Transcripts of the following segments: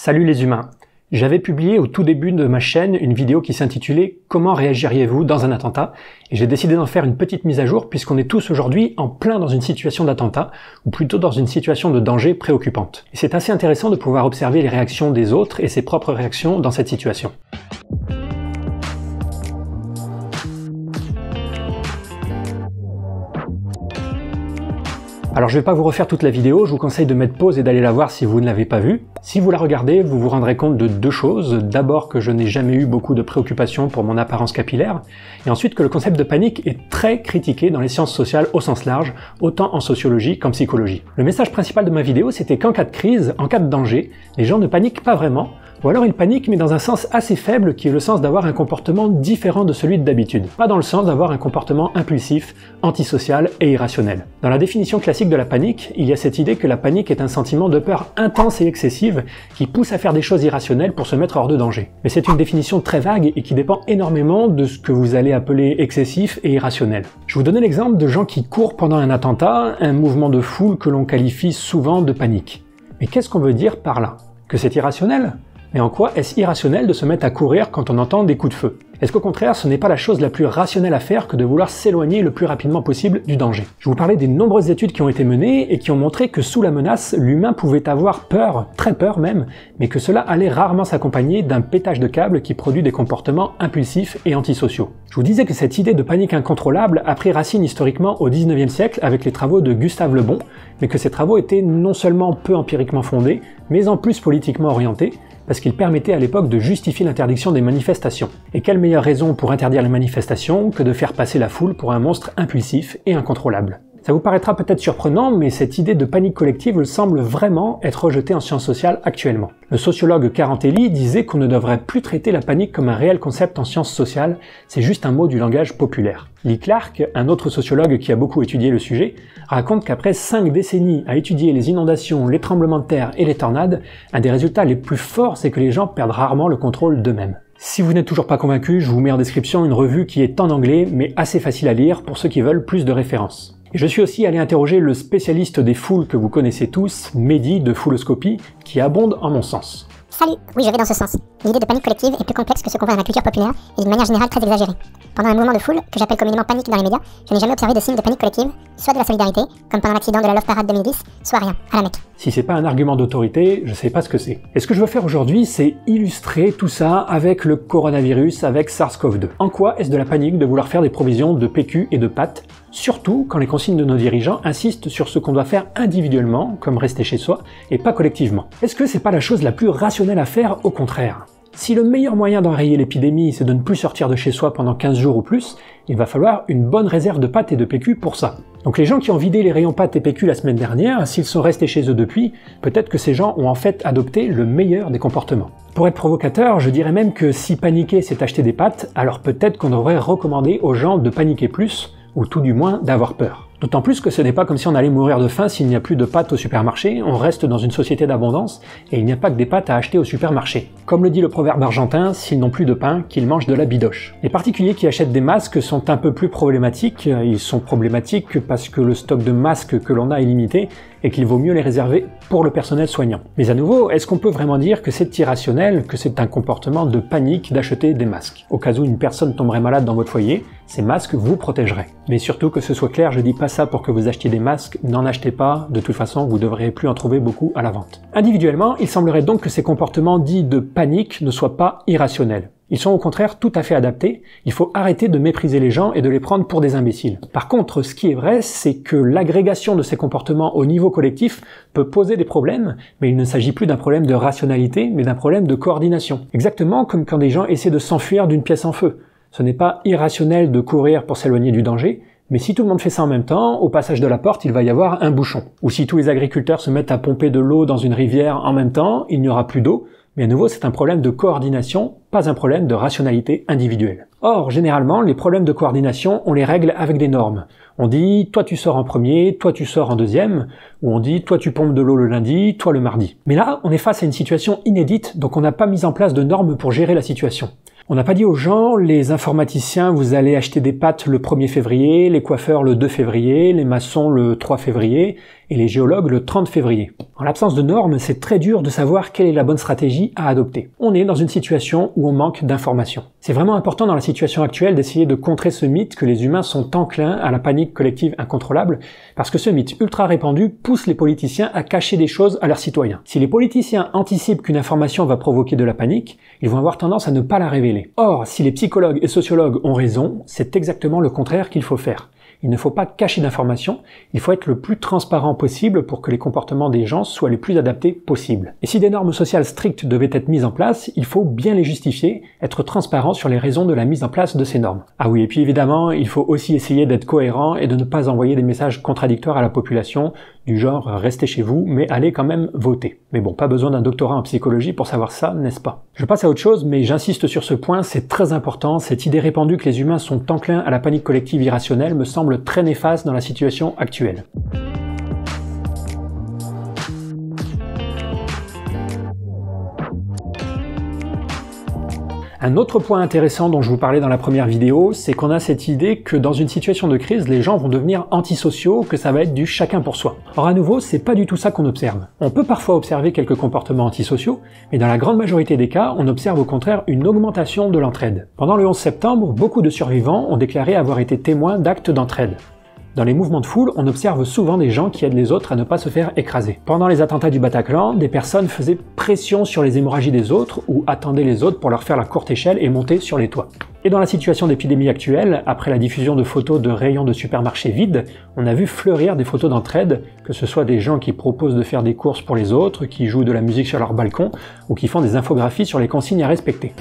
Salut les humains J'avais publié au tout début de ma chaîne une vidéo qui s'intitulait Comment réagiriez-vous dans un attentat? Et j'ai décidé d'en faire une petite mise à jour puisqu'on est tous aujourd'hui en plein dans une situation d'attentat ou plutôt dans une situation de danger préoccupante. Et c'est assez intéressant de pouvoir observer les réactions des autres et ses propres réactions dans cette situation. Alors je vais pas vous refaire toute la vidéo, je vous conseille de mettre pause et d'aller la voir si vous ne l'avez pas vue. Si vous la regardez, vous vous rendrez compte de deux choses. D'abord que je n'ai jamais eu beaucoup de préoccupations pour mon apparence capillaire, et ensuite que le concept de panique est très critiqué dans les sciences sociales au sens large, autant en sociologie qu'en psychologie. Le message principal de ma vidéo, c'était qu'en cas de crise, en cas de danger, les gens ne paniquent pas vraiment, ou alors il panique mais dans un sens assez faible qui est le sens d'avoir un comportement différent de celui d'habitude, pas dans le sens d'avoir un comportement impulsif, antisocial et irrationnel. Dans la définition classique de la panique, il y a cette idée que la panique est un sentiment de peur intense et excessive qui pousse à faire des choses irrationnelles pour se mettre hors de danger. Mais c'est une définition très vague et qui dépend énormément de ce que vous allez appeler excessif et irrationnel. Je vous donne l'exemple de gens qui courent pendant un attentat, un mouvement de foule que l'on qualifie souvent de panique. Mais qu'est-ce qu'on veut dire par là? Que c'est irrationnel? Mais en quoi est-ce irrationnel de se mettre à courir quand on entend des coups de feu? Est-ce qu'au contraire, ce n'est pas la chose la plus rationnelle à faire que de vouloir s'éloigner le plus rapidement possible du danger? Je vous parlais des nombreuses études qui ont été menées et qui ont montré que sous la menace, l'humain pouvait avoir peur, très peur même, mais que cela allait rarement s'accompagner d'un pétage de câble qui produit des comportements impulsifs et antisociaux. Je vous disais que cette idée de panique incontrôlable a pris racine historiquement au 19e siècle avec les travaux de Gustave Le Bon, mais que ces travaux étaient non seulement peu empiriquement fondés, mais en plus politiquement orientés, parce qu'il permettait à l'époque de justifier l'interdiction des manifestations. Et quelle meilleure raison pour interdire les manifestations que de faire passer la foule pour un monstre impulsif et incontrôlable? Ça vous paraîtra peut-être surprenant, mais cette idée de panique collective semble vraiment être rejetée en sciences sociales actuellement. Le sociologue Carantelli disait qu'on ne devrait plus traiter la panique comme un réel concept en sciences sociales, c'est juste un mot du langage populaire. Lee Clark, un autre sociologue qui a beaucoup étudié le sujet, raconte qu'après cinq décennies à étudier les inondations, les tremblements de terre et les tornades, un des résultats les plus forts c'est que les gens perdent rarement le contrôle d'eux-mêmes. Si vous n'êtes toujours pas convaincu, je vous mets en description une revue qui est en anglais mais assez facile à lire pour ceux qui veulent plus de références. Je suis aussi allé interroger le spécialiste des foules que vous connaissez tous, Mehdi de Fouloscopie, qui abonde en mon sens. Salut, oui je dans ce sens. L'idée de panique collective est plus complexe que ce qu'on voit dans la culture populaire et d'une manière générale très exagérée. Pendant un mouvement de foule, que j'appelle communément panique dans les médias, je n'ai jamais observé de signe de panique collective, soit de la solidarité, comme pendant l'accident de la Love Parade 2010, soit rien, à la Mecque. Si c'est pas un argument d'autorité, je sais pas ce que c'est. Et ce que je veux faire aujourd'hui, c'est illustrer tout ça avec le coronavirus, avec SARS-CoV-2. En quoi est-ce de la panique de vouloir faire des provisions de PQ et de pâtes surtout quand les consignes de nos dirigeants insistent sur ce qu'on doit faire individuellement, comme rester chez soi, et pas collectivement? Est-ce que c'est pas la chose la plus rationnelle à faire? Au contraire si le meilleur moyen d'enrayer l'épidémie, c'est de ne plus sortir de chez soi pendant 15 jours ou plus, il va falloir une bonne réserve de pâtes et de PQ pour ça. Donc les gens qui ont vidé les rayons pâtes et PQ la semaine dernière, s'ils sont restés chez eux depuis, peut-être que ces gens ont en fait adopté le meilleur des comportements. Pour être provocateur, je dirais même que si paniquer c'est acheter des pâtes, alors peut-être qu'on devrait recommander aux gens de paniquer plus, ou tout du moins d'avoir peur. D'autant plus que ce n'est pas comme si on allait mourir de faim s'il n'y a plus de pâtes au supermarché, on reste dans une société d'abondance et il n'y a pas que des pâtes à acheter au supermarché. Comme le dit le proverbe argentin, s'ils n'ont plus de pain, qu'ils mangent de la bidoche. Les particuliers qui achètent des masques sont un peu plus problématiques, ils sont problématiques parce que le stock de masques que l'on a est limité et qu'il vaut mieux les réserver pour le personnel soignant. Mais à nouveau, est-ce qu'on peut vraiment dire que c'est irrationnel, que c'est un comportement de panique d'acheter des masques? Au cas où une personne tomberait malade dans votre foyer, ces masques vous protégeraient. Mais surtout que ce soit clair, je dis pas ça pour que vous achetiez des masques, n'en achetez pas, de toute façon vous devrez plus en trouver beaucoup à la vente. Individuellement, il semblerait donc que ces comportements dits de panique ne soient pas irrationnels. Ils sont au contraire tout à fait adaptés, il faut arrêter de mépriser les gens et de les prendre pour des imbéciles. Par contre, ce qui est vrai, c'est que l'agrégation de ces comportements au niveau collectif peut poser des problèmes, mais il ne s'agit plus d'un problème de rationalité, mais d'un problème de coordination. Exactement comme quand des gens essaient de s'enfuir d'une pièce en feu. Ce n'est pas irrationnel de courir pour s'éloigner du danger, mais si tout le monde fait ça en même temps, au passage de la porte, il va y avoir un bouchon. Ou si tous les agriculteurs se mettent à pomper de l'eau dans une rivière en même temps, il n'y aura plus d'eau, mais à nouveau c'est un problème de coordination, pas un problème de rationalité individuelle. Or, généralement, les problèmes de coordination, on les règle avec des normes. On dit, toi tu sors en premier, toi tu sors en deuxième, ou on dit, toi tu pompes de l'eau le lundi, toi le mardi. Mais là, on est face à une situation inédite, donc on n'a pas mis en place de normes pour gérer la situation. On n'a pas dit aux gens, les informaticiens, vous allez acheter des pâtes le 1er février, les coiffeurs le 2 février, les maçons le 3 février, et les géologues le 30 février. En l'absence de normes, c'est très dur de savoir quelle est la bonne stratégie à adopter. On est dans une situation où on manque d'informations. C'est vraiment important dans la situation actuelle d'essayer de contrer ce mythe que les humains sont enclins à la panique collective incontrôlable, parce que ce mythe ultra répandu pousse les politiciens à cacher des choses à leurs citoyens. Si les politiciens anticipent qu'une information va provoquer de la panique, ils vont avoir tendance à ne pas la révéler. Or, si les psychologues et sociologues ont raison, c'est exactement le contraire qu'il faut faire. Il ne faut pas cacher d'informations, il faut être le plus transparent possible pour que les comportements des gens soient les plus adaptés possibles. Et si des normes sociales strictes devaient être mises en place, il faut bien les justifier, être transparent sur les raisons de la mise en place de ces normes. Ah oui, et puis évidemment, il faut aussi essayer d'être cohérent et de ne pas envoyer des messages contradictoires à la population, du genre restez chez vous, mais allez quand même voter. Mais bon, pas besoin d'un doctorat en psychologie pour savoir ça, n'est-ce pas? Je passe à autre chose, mais j'insiste sur ce point, c'est très important, cette idée répandue que les humains sont enclins à la panique collective irrationnelle me semble très néfaste dans la situation actuelle. Un autre point intéressant dont je vous parlais dans la première vidéo, c'est qu'on a cette idée que dans une situation de crise, les gens vont devenir antisociaux, que ça va être du chacun pour soi. Or à nouveau, c'est pas du tout ça qu'on observe. On peut parfois observer quelques comportements antisociaux, mais dans la grande majorité des cas, on observe au contraire une augmentation de l'entraide. Pendant le 11 septembre, beaucoup de survivants ont déclaré avoir été témoins d'actes d'entraide. Dans les mouvements de foule, on observe souvent des gens qui aident les autres à ne pas se faire écraser. Pendant les attentats du Bataclan, des personnes faisaient pression sur les hémorragies des autres ou attendaient les autres pour leur faire la courte échelle et monter sur les toits. Et dans la situation d'épidémie actuelle, après la diffusion de photos de rayons de supermarchés vides, on a vu fleurir des photos d'entraide, que ce soit des gens qui proposent de faire des courses pour les autres, qui jouent de la musique sur leur balcon, ou qui font des infographies sur les consignes à respecter.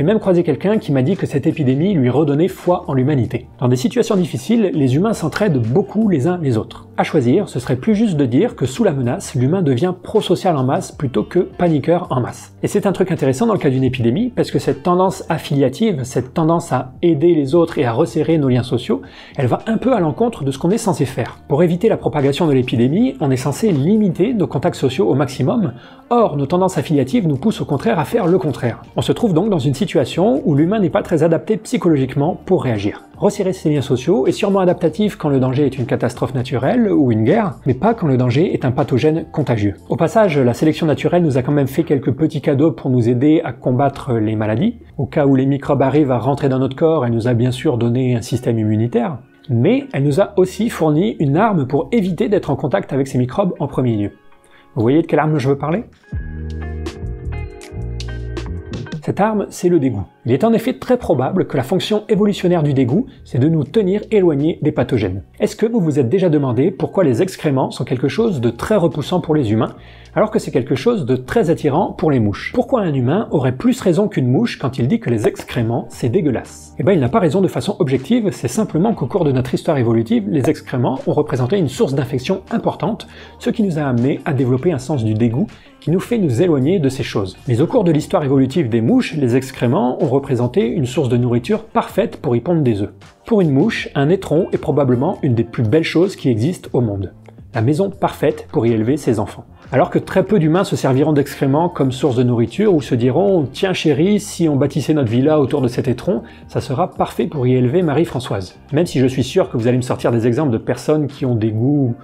J'ai même croisé quelqu'un qui m'a dit que cette épidémie lui redonnait foi en l'humanité. Dans des situations difficiles, les humains s'entraident beaucoup les uns les autres. À choisir, ce serait plus juste de dire que sous la menace, l'humain devient pro-social en masse plutôt que paniqueur en masse. Et c'est un truc intéressant dans le cas d'une épidémie, parce que cette tendance affiliative, cette tendance à aider les autres et à resserrer nos liens sociaux, elle va un peu à l'encontre de ce qu'on est censé faire. Pour éviter la propagation de l'épidémie, on est censé limiter nos contacts sociaux au maximum, or nos tendances affiliatives nous poussent au contraire à faire le contraire. On se trouve donc dans une situation où l'humain n'est pas très adapté psychologiquement pour réagir. Resserrer ses liens sociaux est sûrement adaptatif quand le danger est une catastrophe naturelle ou une guerre, mais pas quand le danger est un pathogène contagieux. Au passage, la sélection naturelle nous a quand même fait quelques petits cadeaux pour nous aider à combattre les maladies. Au cas où les microbes arrivent à rentrer dans notre corps, elle nous a bien sûr donné un système immunitaire, mais elle nous a aussi fourni une arme pour éviter d'être en contact avec ces microbes en premier lieu. Vous voyez de quelle arme je veux parler? Cette arme, c'est le dégoût. Il est en effet très probable que la fonction évolutionnaire du dégoût, c'est de nous tenir éloignés des pathogènes. Est-ce que vous vous êtes déjà demandé pourquoi les excréments sont quelque chose de très repoussant pour les humains, alors que c'est quelque chose de très attirant pour les mouches? Pourquoi un humain aurait plus raison qu'une mouche quand il dit que les excréments, c'est dégueulasse? Eh bien, il n'a pas raison de façon objective, c'est simplement qu'au cours de notre histoire évolutive, les excréments ont représenté une source d'infection importante, ce qui nous a amené à développer un sens du dégoût qui nous fait nous éloigner de ces choses. Mais au cours de l'histoire évolutive des mouches, les excréments ont représenté une source de nourriture parfaite pour y pondre des œufs. Pour une mouche, un étron est probablement une des plus belles choses qui existent au monde. La maison parfaite pour y élever ses enfants. Alors que très peu d'humains se serviront d'excréments comme source de nourriture ou se diront Tiens chérie, si on bâtissait notre villa autour de cet étron, ça sera parfait pour y élever Marie-Françoise. Même si je suis sûr que vous allez me sortir des exemples de personnes qui ont des goûts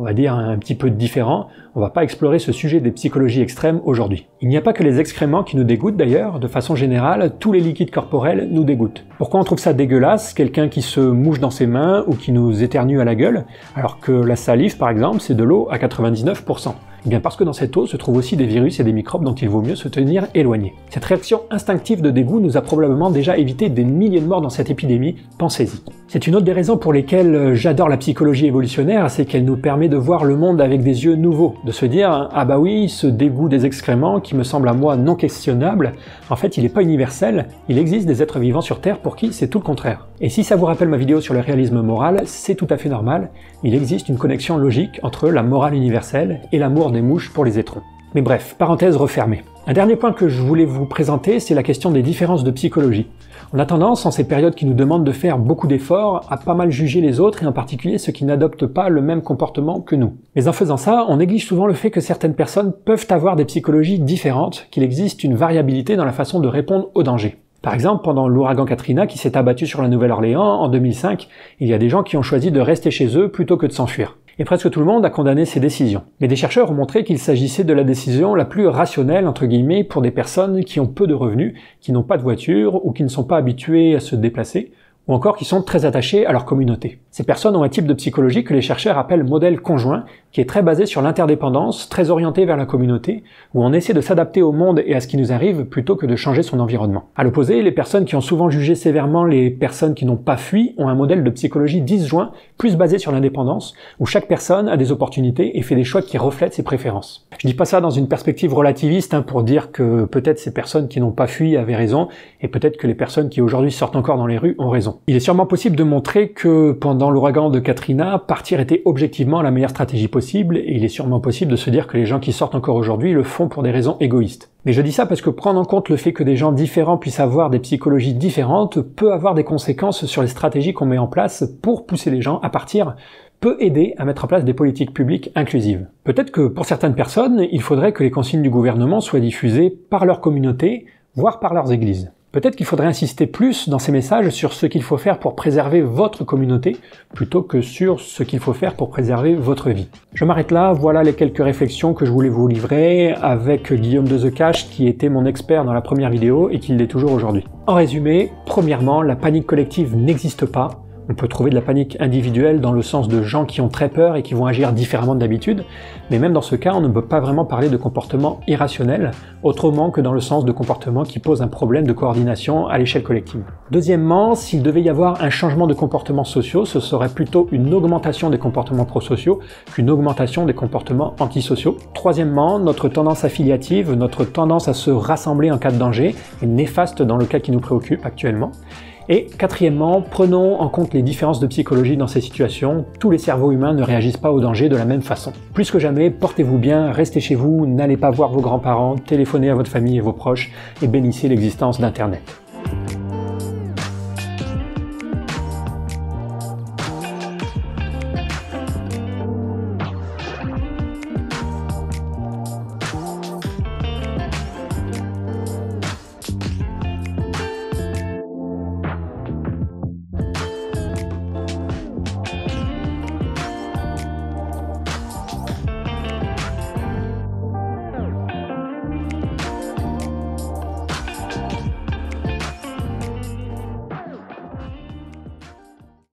on va dire, un petit peu différent. On va pas explorer ce sujet des psychologies extrêmes aujourd'hui. Il n'y a pas que les excréments qui nous dégoûtent d'ailleurs, de façon générale, tous les liquides corporels nous dégoûtent. Pourquoi on trouve ça dégueulasse, quelqu'un qui se mouche dans ses mains ou qui nous éternue à la gueule, alors que la salive par exemple c'est de l'eau à 99% eh bien parce que dans cette eau se trouvent aussi des virus et des microbes dont il vaut mieux se tenir éloigné. Cette réaction instinctive de dégoût nous a probablement déjà évité des milliers de morts dans cette épidémie, pensez-y. C'est une autre des raisons pour lesquelles euh, j'adore la psychologie évolutionnaire, c'est qu'elle nous permet de voir le monde avec des yeux nouveaux, de se dire ah bah oui, ce dégoût des excréments qui me semble à moi non questionnable, en fait il n'est pas universel, il existe des êtres vivants sur Terre pour qui c'est tout le contraire. Et si ça vous rappelle ma vidéo sur le réalisme moral, c'est tout à fait normal, il existe une connexion logique entre la morale universelle et l'amour mouches pour les étrons. Mais bref, parenthèse refermée. Un dernier point que je voulais vous présenter, c'est la question des différences de psychologie. On a tendance, en ces périodes qui nous demandent de faire beaucoup d'efforts, à pas mal juger les autres et en particulier ceux qui n'adoptent pas le même comportement que nous. Mais en faisant ça, on néglige souvent le fait que certaines personnes peuvent avoir des psychologies différentes, qu'il existe une variabilité dans la façon de répondre aux dangers. Par exemple, pendant l'ouragan Katrina qui s'est abattu sur la Nouvelle-Orléans en 2005, il y a des gens qui ont choisi de rester chez eux plutôt que de s'enfuir et presque tout le monde a condamné ces décisions. Mais des chercheurs ont montré qu'il s'agissait de la décision la plus rationnelle, entre guillemets, pour des personnes qui ont peu de revenus, qui n'ont pas de voiture ou qui ne sont pas habituées à se déplacer, ou encore qui sont très attachés à leur communauté. Ces personnes ont un type de psychologie que les chercheurs appellent modèle conjoint, qui est très basé sur l'interdépendance, très orienté vers la communauté, où on essaie de s'adapter au monde et à ce qui nous arrive plutôt que de changer son environnement. À l'opposé, les personnes qui ont souvent jugé sévèrement les personnes qui n'ont pas fui ont un modèle de psychologie disjoint, plus basé sur l'indépendance, où chaque personne a des opportunités et fait des choix qui reflètent ses préférences. Je dis pas ça dans une perspective relativiste hein, pour dire que peut-être ces personnes qui n'ont pas fui avaient raison, et peut-être que les personnes qui aujourd'hui sortent encore dans les rues ont raison. Il est sûrement possible de montrer que pendant l'ouragan de Katrina, partir était objectivement la meilleure stratégie possible, et il est sûrement possible de se dire que les gens qui sortent encore aujourd'hui le font pour des raisons égoïstes. Mais je dis ça parce que prendre en compte le fait que des gens différents puissent avoir des psychologies différentes peut avoir des conséquences sur les stratégies qu'on met en place pour pousser les gens à partir peut aider à mettre en place des politiques publiques inclusives. Peut-être que pour certaines personnes, il faudrait que les consignes du gouvernement soient diffusées par leur communauté, voire par leurs églises. Peut-être qu'il faudrait insister plus dans ces messages sur ce qu'il faut faire pour préserver votre communauté, plutôt que sur ce qu'il faut faire pour préserver votre vie. Je m'arrête là, voilà les quelques réflexions que je voulais vous livrer avec Guillaume de The qui était mon expert dans la première vidéo et qui l'est toujours aujourd'hui. En résumé, premièrement, la panique collective n'existe pas, on peut trouver de la panique individuelle dans le sens de gens qui ont très peur et qui vont agir différemment d'habitude, mais même dans ce cas, on ne peut pas vraiment parler de comportement irrationnel, autrement que dans le sens de comportement qui pose un problème de coordination à l'échelle collective. Deuxièmement, s'il devait y avoir un changement de comportements sociaux, ce serait plutôt une augmentation des comportements prosociaux qu'une augmentation des comportements antisociaux. Troisièmement, notre tendance affiliative, notre tendance à se rassembler en cas de danger est néfaste dans le cas qui nous préoccupe actuellement. Et quatrièmement, prenons en compte les différences de psychologie dans ces situations. Tous les cerveaux humains ne réagissent pas au danger de la même façon. Plus que jamais, portez-vous bien, restez chez vous, n'allez pas voir vos grands-parents, téléphonez à votre famille et vos proches et bénissez l'existence d'Internet.